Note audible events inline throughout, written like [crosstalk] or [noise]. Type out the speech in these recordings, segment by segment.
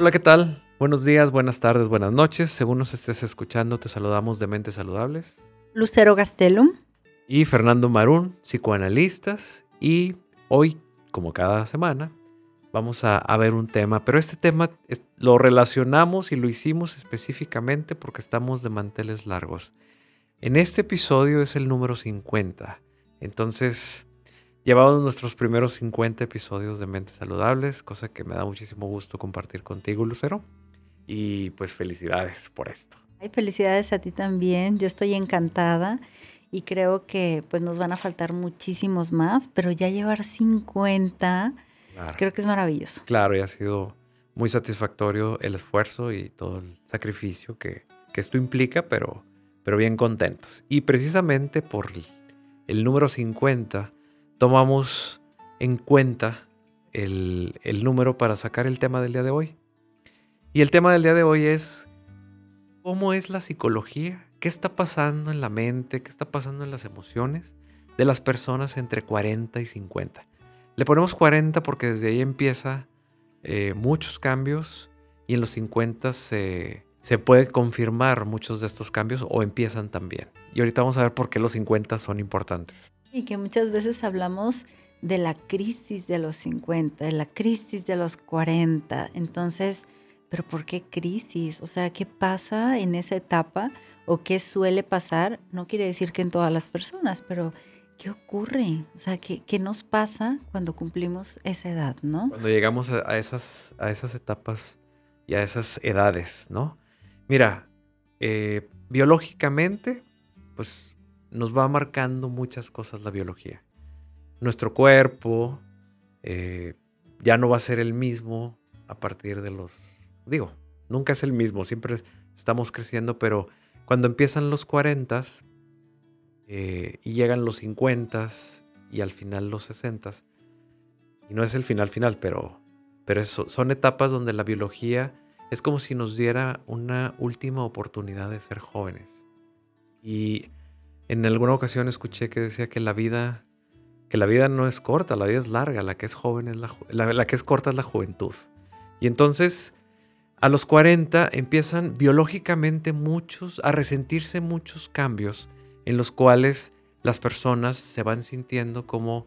Hola, ¿qué tal? Buenos días, buenas tardes, buenas noches. Según nos estés escuchando, te saludamos de Mentes Saludables. Lucero Gastelum. Y Fernando Marún, psicoanalistas. Y hoy, como cada semana, vamos a, ver un tema. Pero este tema lo relacionamos y lo hicimos específicamente porque estamos de manteles largos. En este episodio es el número 50. Entonces, llevamos nuestros primeros 50 episodios de Mentes Saludables, cosa que me da muchísimo gusto compartir contigo, Lucero. Y pues felicidades por esto. Ay, felicidades a ti también. Yo estoy encantada y creo que pues nos van a faltar muchísimos más, pero ya llevar 50 creo que es maravilloso. Claro, y ha sido muy satisfactorio el esfuerzo y todo el sacrificio que, que esto implica, pero pero bien contentos. Y precisamente por el número 50 tomamos en cuenta el, número para sacar el tema del día de hoy. Y el tema del día de hoy es cómo es la psicología, qué está pasando en la mente, qué está pasando en las emociones de las personas entre 40 y 50. Le ponemos 40 porque desde ahí empieza eh, muchos cambios y en los 50 se se puede confirmar muchos de estos cambios o empiezan también. Y ahorita vamos a ver por qué los 50 son importantes. Y que muchas veces hablamos de la crisis de los 50, de la crisis de los 40. Entonces, ¿pero por qué crisis? O sea, ¿qué pasa en esa etapa o qué suele pasar? No quiere decir que en todas las personas, pero ¿qué ocurre? O sea, ¿qué, qué nos pasa cuando cumplimos esa edad, no? Cuando llegamos a, esas, a esas etapas y a esas edades, ¿no? Mira, eh, biológicamente, pues nos va marcando muchas cosas la biología. Nuestro cuerpo eh, ya no va a ser el mismo a partir de los... Digo, nunca es el mismo, siempre estamos creciendo, pero cuando empiezan los 40 eh, y llegan los 50 y al final los 60, y no es el final final, pero, pero son etapas donde la biología es como si nos diera una última oportunidad de ser jóvenes. Y en alguna ocasión escuché que decía que la vida, que la vida no es corta, la vida es larga, la que es joven es la, la, que es corta es la juventud. Y entonces a los 40 empiezan biológicamente muchos, a resentirse muchos cambios en los cuales las personas se van sintiendo como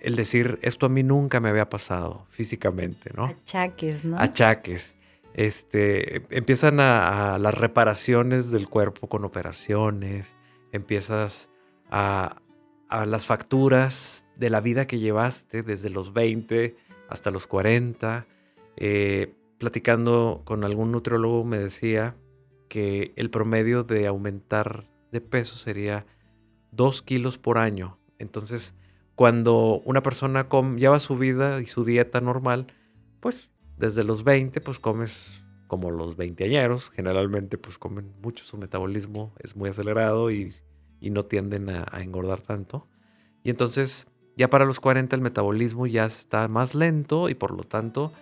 el decir, esto a mí nunca me había pasado físicamente, ¿no? Achaques, ¿no? Achaques este, empiezan a, las reparaciones del cuerpo con operaciones, empiezas a, las facturas de la vida que llevaste desde los 20 hasta los 40. Eh, platicando con algún nutriólogo me decía que el promedio de aumentar de peso sería 2 kilos por año. Entonces, cuando una persona lleva su vida y su dieta normal, pues desde los 20 pues comes como los veinteañeros, generalmente pues comen mucho, su metabolismo es muy acelerado y, no tienden a, engordar tanto. Y entonces ya para los 40 el metabolismo ya está más lento y por lo tanto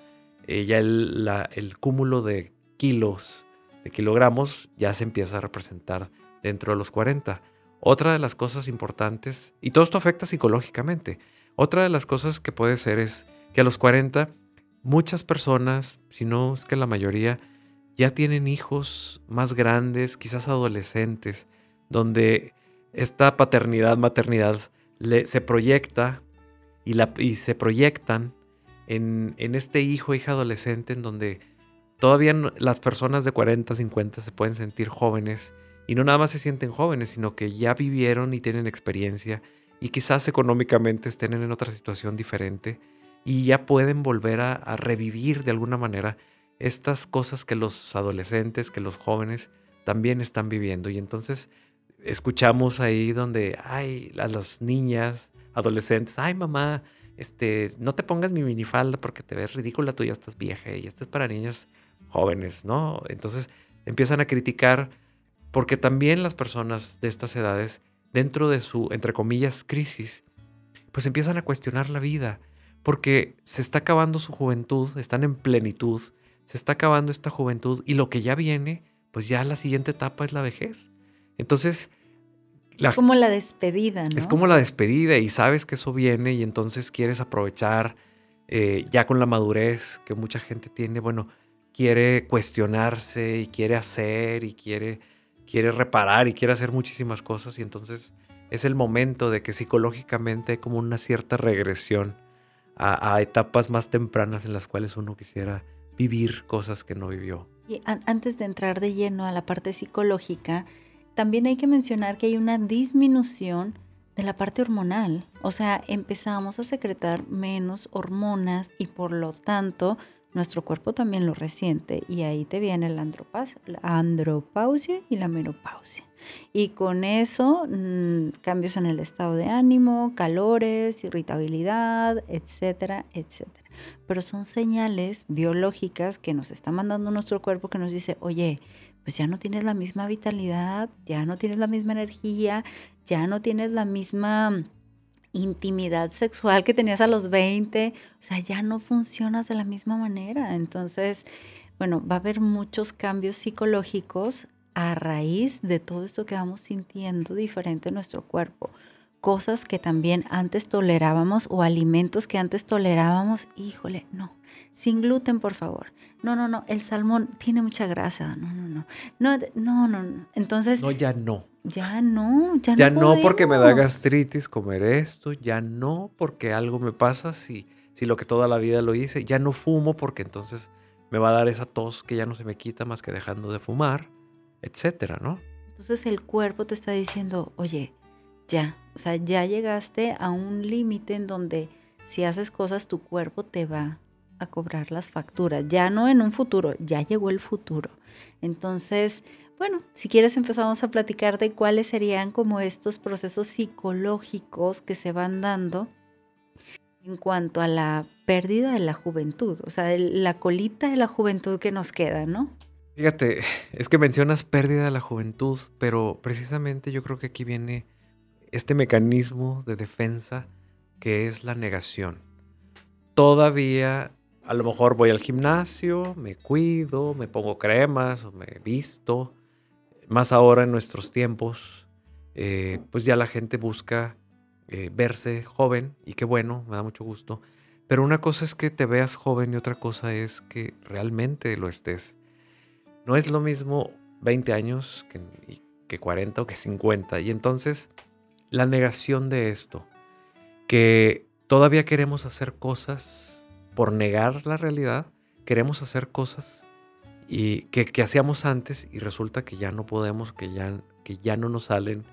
eh, ya el, el cúmulo de kilos, de kilogramos, ya se empieza a representar dentro de los 40. Otra de las cosas importantes, y todo esto afecta psicológicamente, otra de las cosas que puede ser es que a los 40 muchas personas, si no es que la mayoría, ya tienen hijos más grandes, quizás adolescentes, donde esta paternidad, maternidad se proyecta y, la, y se proyectan en, en, este hijo, hija adolescente, en donde todavía las personas de 40, 50 se pueden sentir jóvenes y no nada más se sienten jóvenes, sino que ya vivieron y tienen experiencia y quizás económicamente estén en otra situación diferente y ya pueden volver a, revivir de alguna manera estas cosas que los adolescentes, que los jóvenes también están viviendo. Y entonces escuchamos ahí donde, ay, a las niñas, adolescentes, ay mamá, este, no te pongas mi minifalda porque te ves ridícula, tú ya estás vieja y esto es para niñas jóvenes, ¿no? Entonces empiezan a criticar porque también las personas de estas edades, dentro de su, entre comillas, crisis, pues empiezan a cuestionar la vida porque se está acabando su juventud, están en plenitud, se está acabando esta juventud y lo que ya viene, pues ya la siguiente etapa es la vejez. Entonces... es como la despedida, ¿no? Es como la despedida y sabes que eso viene y entonces quieres aprovechar eh, ya con la madurez que mucha gente tiene, bueno, quiere cuestionarse y quiere hacer y quiere, quiere reparar y quiere hacer muchísimas cosas y entonces es el momento de que psicológicamente hay como una cierta regresión a, etapas más tempranas en las cuales uno quisiera vivir cosas que no vivió. Y antes de entrar de lleno a la parte psicológica, también hay que mencionar que hay una disminución de la parte hormonal. O sea, empezamos a secretar menos hormonas y por lo tanto nuestro cuerpo también lo resiente y ahí te viene la, andropausia y la menopausia. Y con eso, mm, cambios en el estado de ánimo, calores, irritabilidad, etcétera, etcétera. Pero son señales biológicas que nos está mandando nuestro cuerpo que nos dice, oye, pues ya no tienes la misma vitalidad, ya no tienes la misma energía, ya no tienes la misma intimidad sexual que tenías a los 20, o sea, ya no funcionas de la misma manera. Entonces, bueno, va a haber muchos cambios psicológicos a raíz de todo esto que vamos sintiendo diferente en nuestro cuerpo. Cosas que también antes tolerábamos o alimentos que antes tolerábamos, híjole, no, sin gluten, por favor. No, no, no, el salmón tiene mucha grasa. No, no, no. No, no, no. Entonces. No, ya no. Ya no, ya, ya no. no porque me da gastritis comer esto, ya no porque algo me pasa si, si lo que toda la vida lo hice, ya no fumo porque entonces me va a dar esa tos que ya no se me quita más que dejando de fumar, etcétera, ¿no? Entonces el cuerpo te está diciendo, oye, ya, o sea, ya llegaste a un límite en donde si haces cosas tu cuerpo te va cobrar las facturas, ya no en un futuro, ya llegó el futuro. Entonces, bueno, si quieres empezamos a platicar de cuáles serían como estos procesos psicológicos que se van dando en cuanto a la pérdida de la juventud, o sea, la colita de la juventud que nos queda, ¿no? Fíjate, [laughs] es que mencionas pérdida de la juventud, pero precisamente yo creo que aquí viene este mecanismo de defensa que es la negación. Todavía a lo mejor voy al gimnasio, me cuido, me pongo cremas me visto. Más ahora en nuestros tiempos, eh, pues ya la gente busca eh, verse joven y qué bueno, me da mucho gusto. Pero una cosa es que te veas joven y otra cosa es que realmente lo estés. No es lo mismo 20 años que, que 40 o que 50. Y entonces la negación de esto, que todavía queremos hacer cosas por negar la realidad, queremos hacer cosas y que, hacíamos antes y resulta que ya no podemos, que ya, que ya no nos salen.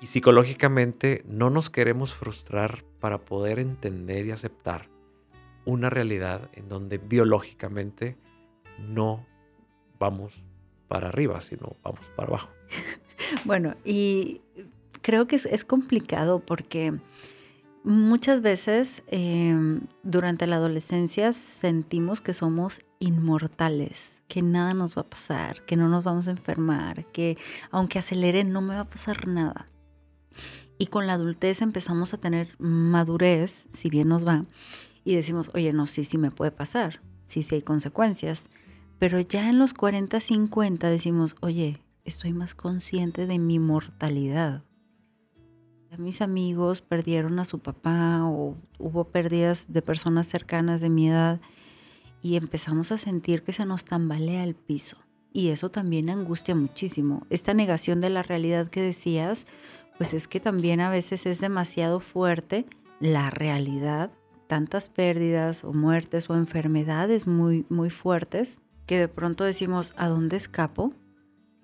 Y psicológicamente no nos queremos frustrar para poder entender y aceptar una realidad en donde biológicamente no vamos para arriba, sino vamos para abajo. [laughs] Bueno, y creo que es complicado porque Muchas veces em, durante la adolescencia sentimos que somos inmortales, que nada nos va a pasar, que no nos vamos a enfermar, que aunque acelere no me va a pasar nada. Y con la adultez empezamos a tener madurez, si bien nos va, y decimos, oye, no, sí, sí me puede pasar, sí, sí hay consecuencias. Pero ya en los 40, 50 decimos, oye, estoy más consciente de mi mortalidad mis amigos perdieron a su papá o hubo pérdidas de personas cercanas de mi edad y empezamos a sentir que se nos tambalea el piso. Y eso también angustia muchísimo. Esta negación de la realidad que decías, pues es que también a veces es demasiado fuerte la realidad, tantas pérdidas o muertes o enfermedades muy, muy fuertes, que de pronto decimos, ¿a dónde escapo?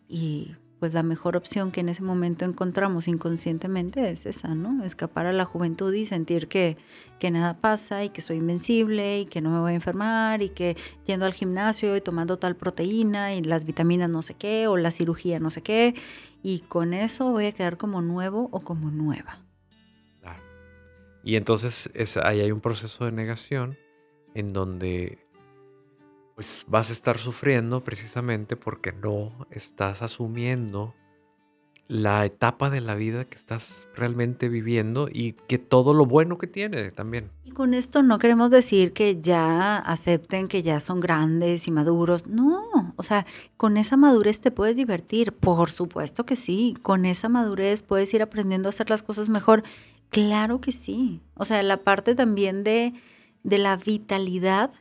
Y pues la mejor opción que en ese momento encontramos inconscientemente es esa, ¿no? Escapar a la juventud y sentir que, que nada pasa y que soy invencible y que no me voy a enfermar y que yendo al gimnasio y tomando tal proteína y las vitaminas no sé qué o la cirugía no sé qué y con eso voy a quedar como nuevo o como nueva. Claro. Y entonces es, ahí hay un proceso de negación en donde pues vas a estar sufriendo precisamente porque no estás asumiendo la etapa de la vida que estás realmente viviendo y que todo lo bueno que tiene también. Y con esto no queremos decir que ya acepten que ya son grandes y maduros. No, o sea, con esa madurez te puedes divertir. Por supuesto que sí. Con esa madurez puedes ir aprendiendo a hacer las cosas mejor. Claro que sí. O sea, la parte también de, de la vitalidad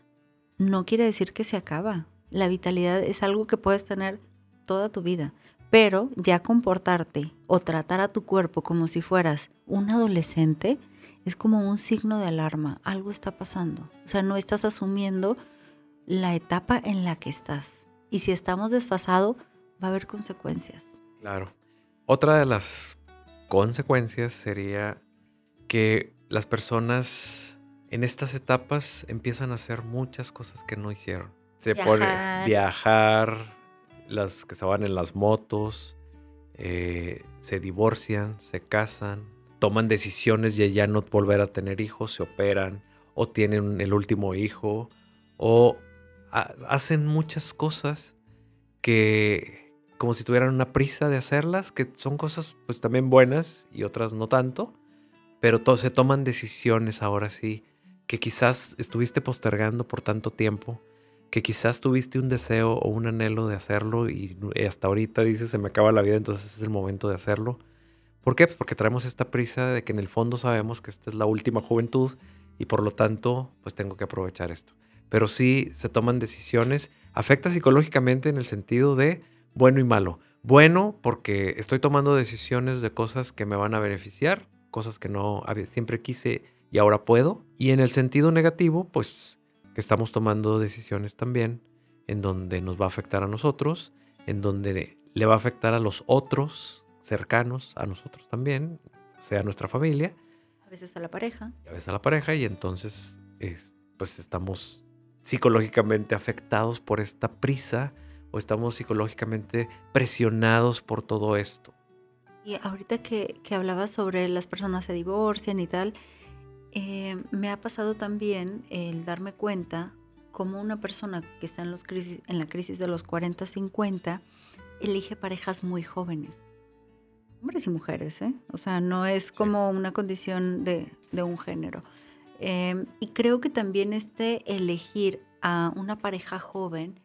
no quiere decir que se acaba. La vitalidad es algo que puedes tener toda tu vida, pero ya comportarte o tratar a tu cuerpo como si fueras un adolescente es como un signo de alarma, algo está pasando. O sea, no estás asumiendo la etapa en la que estás. Y si estamos desfasados, va a haber consecuencias. Claro. Otra de las consecuencias sería que las personas en estas etapas empiezan a hacer muchas cosas que no hicieron. Se pone viajar, las que estaban en las motos, eh, se divorcian, se casan, toman decisiones de ya no volver a tener hijos, se operan o tienen el último hijo o hacen muchas cosas que como si tuvieran una prisa de hacerlas, que son cosas pues también buenas y otras no tanto, pero se toman decisiones ahora sí que quizás estuviste postergando por tanto tiempo, que quizás tuviste un deseo o un anhelo de hacerlo y hasta ahorita dices se me acaba la vida, entonces es el momento de hacerlo. ¿Por qué? Pues porque traemos esta prisa de que en el fondo sabemos que esta es la última juventud y por lo tanto pues tengo que aprovechar esto. Pero sí se toman decisiones, afecta psicológicamente en el sentido de bueno y malo. Bueno porque estoy tomando decisiones de cosas que me van a beneficiar, cosas que no siempre quise y ahora puedo. Y en el sentido negativo, pues que estamos tomando decisiones también en donde nos va a afectar a nosotros, en donde le va a afectar a los otros cercanos a nosotros también, sea nuestra familia. A veces a la pareja. A veces a la pareja y entonces pues estamos psicológicamente afectados por esta prisa o estamos psicológicamente presionados por todo esto. Y ahorita que, que hablabas sobre las personas se divorcian y tal, eh, me ha pasado también el darme cuenta como una persona que está en, los crisis, en la crisis de los 40-50 elige parejas muy jóvenes. Hombres y mujeres, ¿eh? O sea, no es como una condición de, de un género. Em, y creo que también este elegir a una pareja joven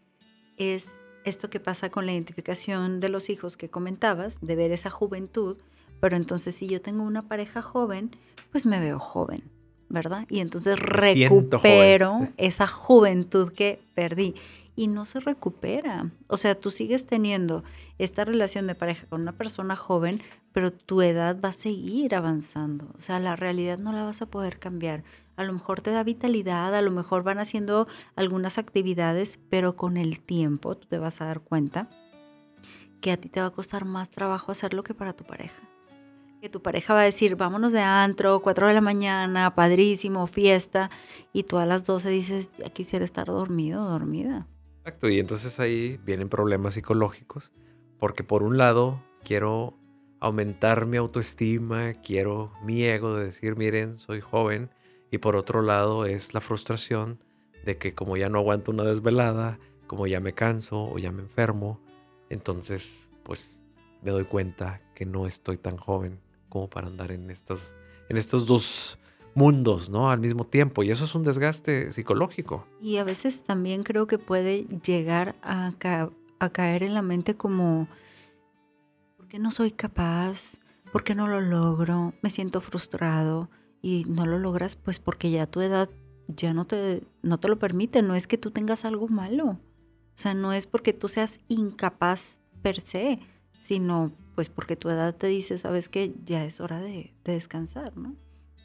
es esto que pasa con la identificación de los hijos que comentabas, de ver esa juventud, pero entonces si yo tengo una pareja joven, pues me veo joven, ¿verdad? Y entonces recupero esa juventud que perdí y no se recupera. O sea, tú sigues teniendo esta relación de pareja con una persona joven, pero tu edad va a seguir avanzando. O sea, la realidad no la vas a poder cambiar. A lo mejor te da vitalidad, a lo mejor van haciendo algunas actividades, pero con el tiempo tú te vas a dar cuenta que a ti te va a costar más trabajo hacerlo que para tu pareja. Que tu pareja va a decir, vámonos de antro, 4 de la mañana, padrísimo, fiesta, y tú a las 12 dices, ya quisiera estar dormido, dormida. Exacto, y entonces ahí vienen problemas psicológicos, porque por un lado quiero aumentar mi autoestima, quiero mi ego de decir, miren, soy joven, y por otro lado es la frustración de que como ya no aguanto una desvelada, como ya me canso o ya me enfermo, entonces pues me doy cuenta que no estoy tan joven como para andar en estas en estos dos mundos, ¿no? Al mismo tiempo. Y eso es un desgaste psicológico. Y a veces también creo que puede llegar a, a caer en la mente como, ¿por qué no soy capaz? ¿Por qué no lo logro? Me siento frustrado y no lo logras pues porque ya tu edad ya no te, no te lo permite, no es que tú tengas algo malo, o sea, no es porque tú seas incapaz per se, sino pues porque tu edad te dice, sabes que ya es hora de, de descansar, ¿no?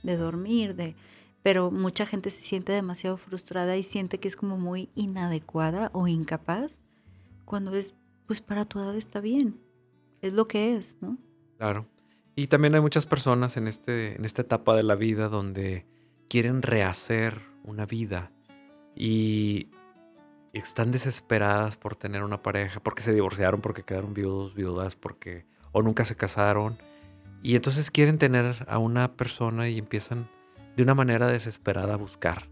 De dormir, de... Pero mucha gente se siente demasiado frustrada y siente que es como muy inadecuada o incapaz, cuando es, pues para tu edad está bien, es lo que es, ¿no? Claro. Y también hay muchas personas en, este, en esta etapa de la vida donde quieren rehacer una vida y están desesperadas por tener una pareja, porque se divorciaron, porque quedaron viudos, viudas, porque o nunca se casaron. Y entonces quieren tener a una persona y empiezan de una manera desesperada a buscar.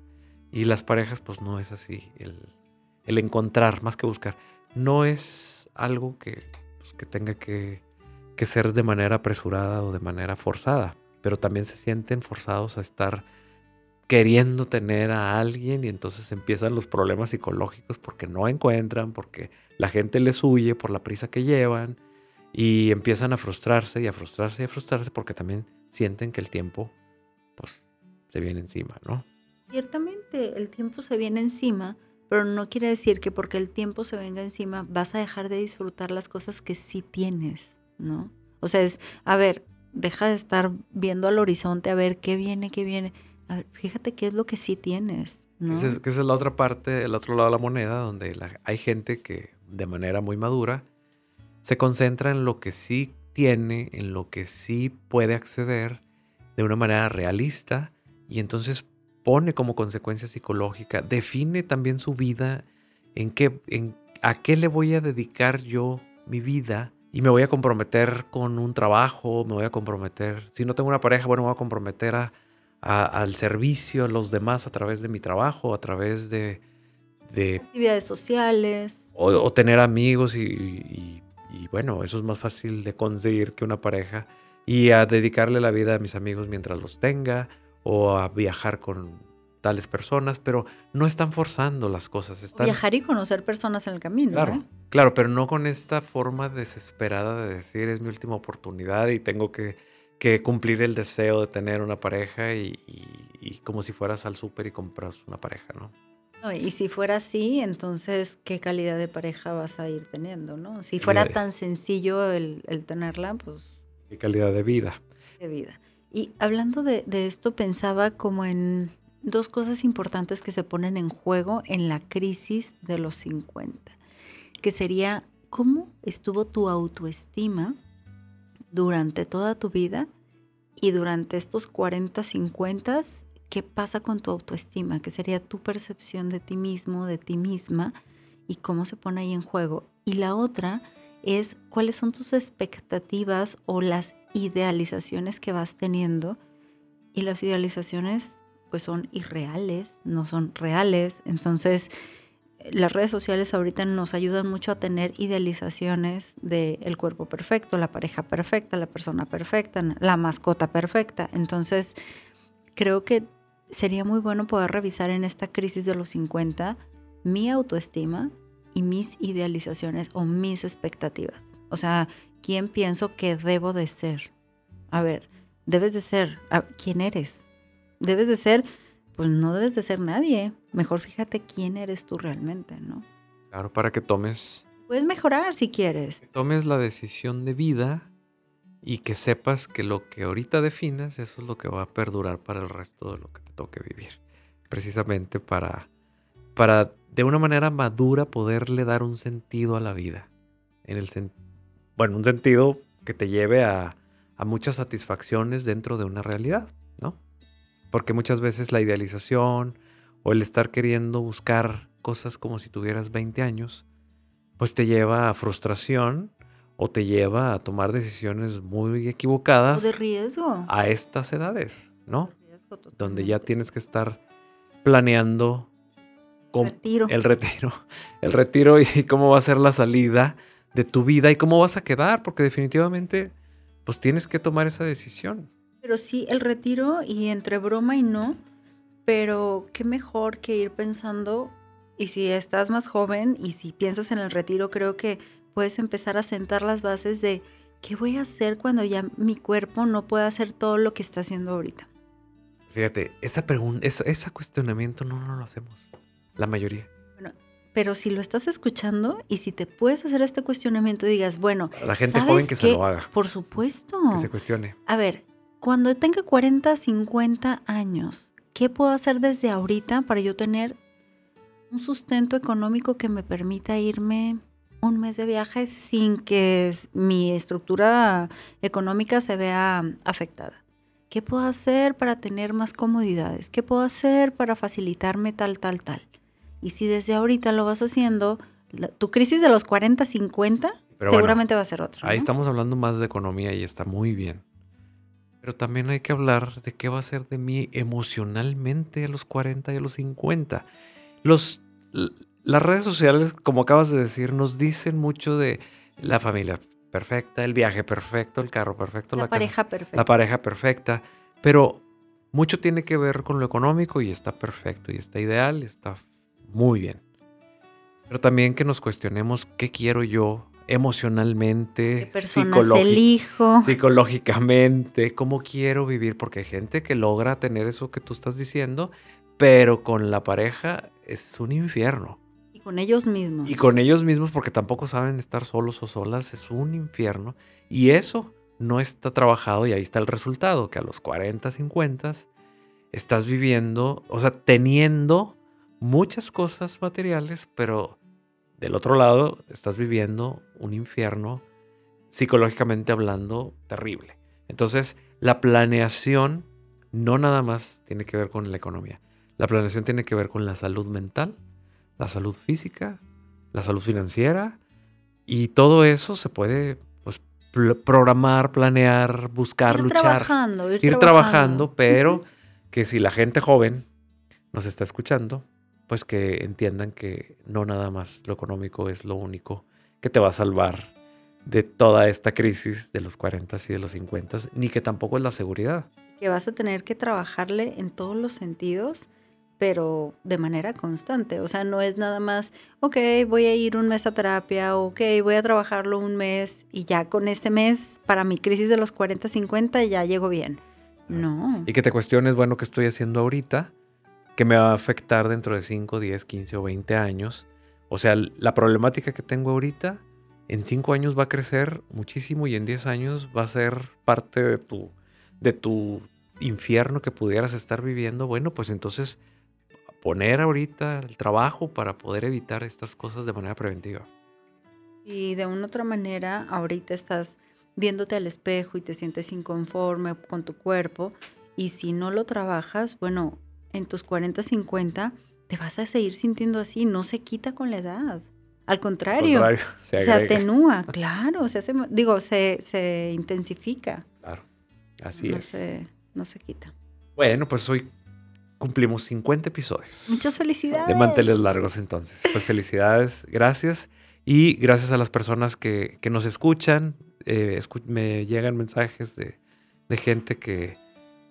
Y las parejas, pues no es así. El, el encontrar, más que buscar, no es algo que, pues, que tenga que que ser de manera apresurada o de manera forzada, pero también se sienten forzados a estar queriendo tener a alguien y entonces empiezan los problemas psicológicos porque no encuentran, porque la gente les huye por la prisa que llevan y empiezan a frustrarse y a frustrarse y a frustrarse porque también sienten que el tiempo pues se viene encima, ¿no? Ciertamente el tiempo se viene encima, pero no quiere decir que porque el tiempo se venga encima vas a dejar de disfrutar las cosas que sí tienes, ¿no? O sea, es, a ver, deja de estar viendo al horizonte a ver qué viene, qué viene. Fíjate qué es lo que sí tienes, ¿no? Esa es, esa es la otra parte, el otro lado de la moneda, donde hay gente que de manera muy madura se concentra en lo que sí tiene, en lo que sí puede acceder de una manera realista y entonces pone como consecuencia psicológica, define también su vida, en qué, en a qué le voy a dedicar yo mi vida y me voy a comprometer con un trabajo, me voy a comprometer, si no tengo una pareja, bueno, me voy a comprometer a, a- al servicio a los demás a través de mi trabajo, a través de, de Actividades sociales. o, o tener amigos y, y- y, bueno, eso es más fácil de conseguir que una pareja y a dedicarle la vida a mis amigos mientras los tenga o a viajar con tales personas, pero no están forzando las cosas, están Viajar y conocer personas en el camino. Claro, ¿eh? claro, pero no con esta forma desesperada de decir es mi última oportunidad y tengo que, que cumplir el deseo de tener una pareja y, y- y como si fueras al súper y compras una pareja, ¿no? No, y si fuera así, entonces, ¿qué calidad de pareja vas a ir teniendo, no? Si fuera tan sencillo el, el tenerla, pues Qué calidad de vida. de vida. Y hablando de, de esto, pensaba como en dos cosas importantes que se ponen en juego en la crisis de los 50, que sería cómo estuvo tu autoestima durante toda tu vida y durante estos 40, 50, qué pasa con tu autoestima, que sería tu percepción de ti mismo, de ti misma y cómo se pone ahí en juego. Y la otra es cuáles son tus expectativas o las idealizaciones que vas teniendo. Y las idealizaciones pues son irreales, no son reales. Entonces, las redes sociales ahorita nos ayudan mucho a tener idealizaciones del el cuerpo perfecto, la pareja perfecta, la persona perfecta, la mascota perfecta. Entonces, creo que sería muy bueno poder revisar en esta crisis de los 50 mi autoestima y mis idealizaciones o mis expectativas. O sea, ¿quién pienso que debo de ser? A ver, debes de ser, a- ¿quién eres? Debes de ser, pues no debes de ser nadie. Mejor fíjate quién eres tú realmente, ¿no? Claro, para que tomes, Puedes mejorar si quieres. tomes la decisión de vida y que sepas que lo que ahorita definas, eso es lo que va a perdurar para el resto de lo que te toque vivir. Precisamente para, para de una manera madura poderle dar un sentido a la vida. En el sen- bueno, un sentido que te lleve a, a muchas satisfacciones dentro de una realidad, ¿no? Porque muchas veces la idealización o el estar queriendo buscar cosas como si tuvieras 20 años, pues te lleva a frustración o te lleva a tomar decisiones muy O equivocadas de riesgo. a estas edades, ¿no? Riesgo Donde ya tienes que estar planeando Retiro. el retiro, [laughs] el retiro y cómo va a ser la salida de tu vida y cómo vas a quedar, porque definitivamente pues tienes que tomar esa decisión. Pero sí, el retiro y entre broma y no, pero qué mejor que ir pensando, y si estás más joven y si piensas en el retiro, creo que puedes empezar a sentar las bases de qué voy a hacer cuando ya mi cuerpo no pueda hacer todo lo que está haciendo ahorita. Fíjate, esa pregunta, ese, ese cuestionamiento no, no lo hacemos, la mayoría. Pero si lo estás escuchando y si te puedes hacer este cuestionamiento digas, bueno, la gente ¿sabes joven que se lo haga, Por supuesto. que se cuestione. A ver, cuando tenga 40, 50 años, ¿qué puedo hacer desde ahorita para yo tener un sustento económico que me permita irme un mes de viaje sin que mi estructura económica se vea afectada? ¿Qué puedo hacer para tener más comodidades? ¿Qué puedo hacer para facilitarme tal, tal, tal? Y si desde ahorita lo vas haciendo, tu crisis de los 40, 50 Pero bueno, seguramente va a ser otra. Ahí estamos hablando más de economía y está muy bien. Pero también hay que hablar de qué va a ser de mí emocionalmente a los 40 y a los 50. Los, las redes sociales, como acabas de decir, nos dicen mucho de la familia perfecta, el viaje perfecto, el carro perfecto, La la, casa- pareja perfecta. la pareja perfecta. Pero mucho tiene que ver con lo económico y está perfecto y está ideal está muy bien. Pero también que nos cuestionemos qué quiero yo emocionalmente, ¿Qué personas psicológi- elijo? psicológicamente, cómo quiero vivir, porque hay gente que logra tener eso que tú estás diciendo, pero con la pareja es un infierno. con ellos mismos. Y con ellos mismos porque tampoco saben estar solos o solas. Es un infierno. Y eso no está trabajado y ahí está el resultado, que a los 40, 50 estás viviendo, o sea, teniendo muchas cosas materiales, pero del otro lado estás viviendo un infierno psicológicamente hablando terrible. Entonces, la planeación no nada más tiene que ver con la economía. La planeación tiene que ver con la salud mental, la salud física, la salud financiera y todo eso se puede pues, programar, planear, buscar, ir luchar, trabajando, ir, ir trabajando, pero que si la gente joven nos está escuchando, pues que entiendan que no nada más lo económico es lo único que te va a salvar de toda esta crisis de los 40 y de los 50, ni que tampoco es la seguridad. Que vas a tener que trabajarle en todos los sentidos, pero de manera constante. O sea, no es nada más, ok, voy a ir un mes a terapia, ok, voy a trabajarlo un mes y ya con este mes, para mi crisis de los 40, 50, ya llego bien. No. Y que te cuestiones, bueno, ¿qué estoy haciendo ahorita? Que me va a afectar dentro de 5, 10, 15 o 20 años. O sea, la problemática que tengo ahorita en 5 años va a crecer muchísimo y en 10 años va a ser parte de tu, de tu infierno que pudieras estar viviendo. Bueno, pues entonces poner ahorita el trabajo para poder evitar estas cosas de manera preventiva. Y de una otra manera, ahorita estás viéndote al espejo y te sientes inconforme con tu cuerpo y si no lo trabajas, bueno, en tus 40, 50, te vas a seguir sintiendo así, no se quita con la edad. Al contrario, [laughs] se, atenúa, claro, se hace, digo, se, se intensifica. Claro, así no es. Se, no se quita. Bueno, pues hoy cumplimos 50 episodios. Muchas felicidades. De manteles largos entonces. Pues felicidades, gracias. Y gracias a las personas que, que nos escuchan. Eh, me llegan mensajes de, de gente que,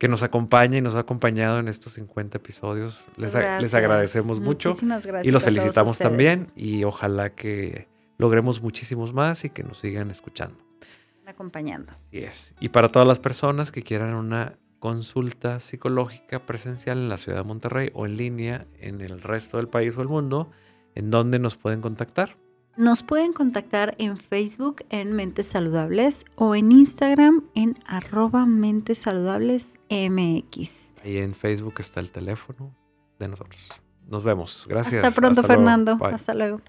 que nos acompaña y nos ha acompañado en estos 50 episodios. Les, les agradecemos mucho. Muchísimas gracias y los felicitamos también y ojalá que logremos muchísimos más y que nos sigan escuchando. Acompañando. Así es. Y para todas las personas que quieran una consulta psicológica presencial en la ciudad de Monterrey o en línea en el resto del país o el mundo, ¿en dónde nos pueden contactar? Nos pueden contactar en Facebook en Mentes Saludables o en Instagram en arroba Mentes Saludables MX. Ahí en Facebook está el teléfono de nosotros. Nos vemos. Gracias. Hasta pronto, Fernando. Hasta luego.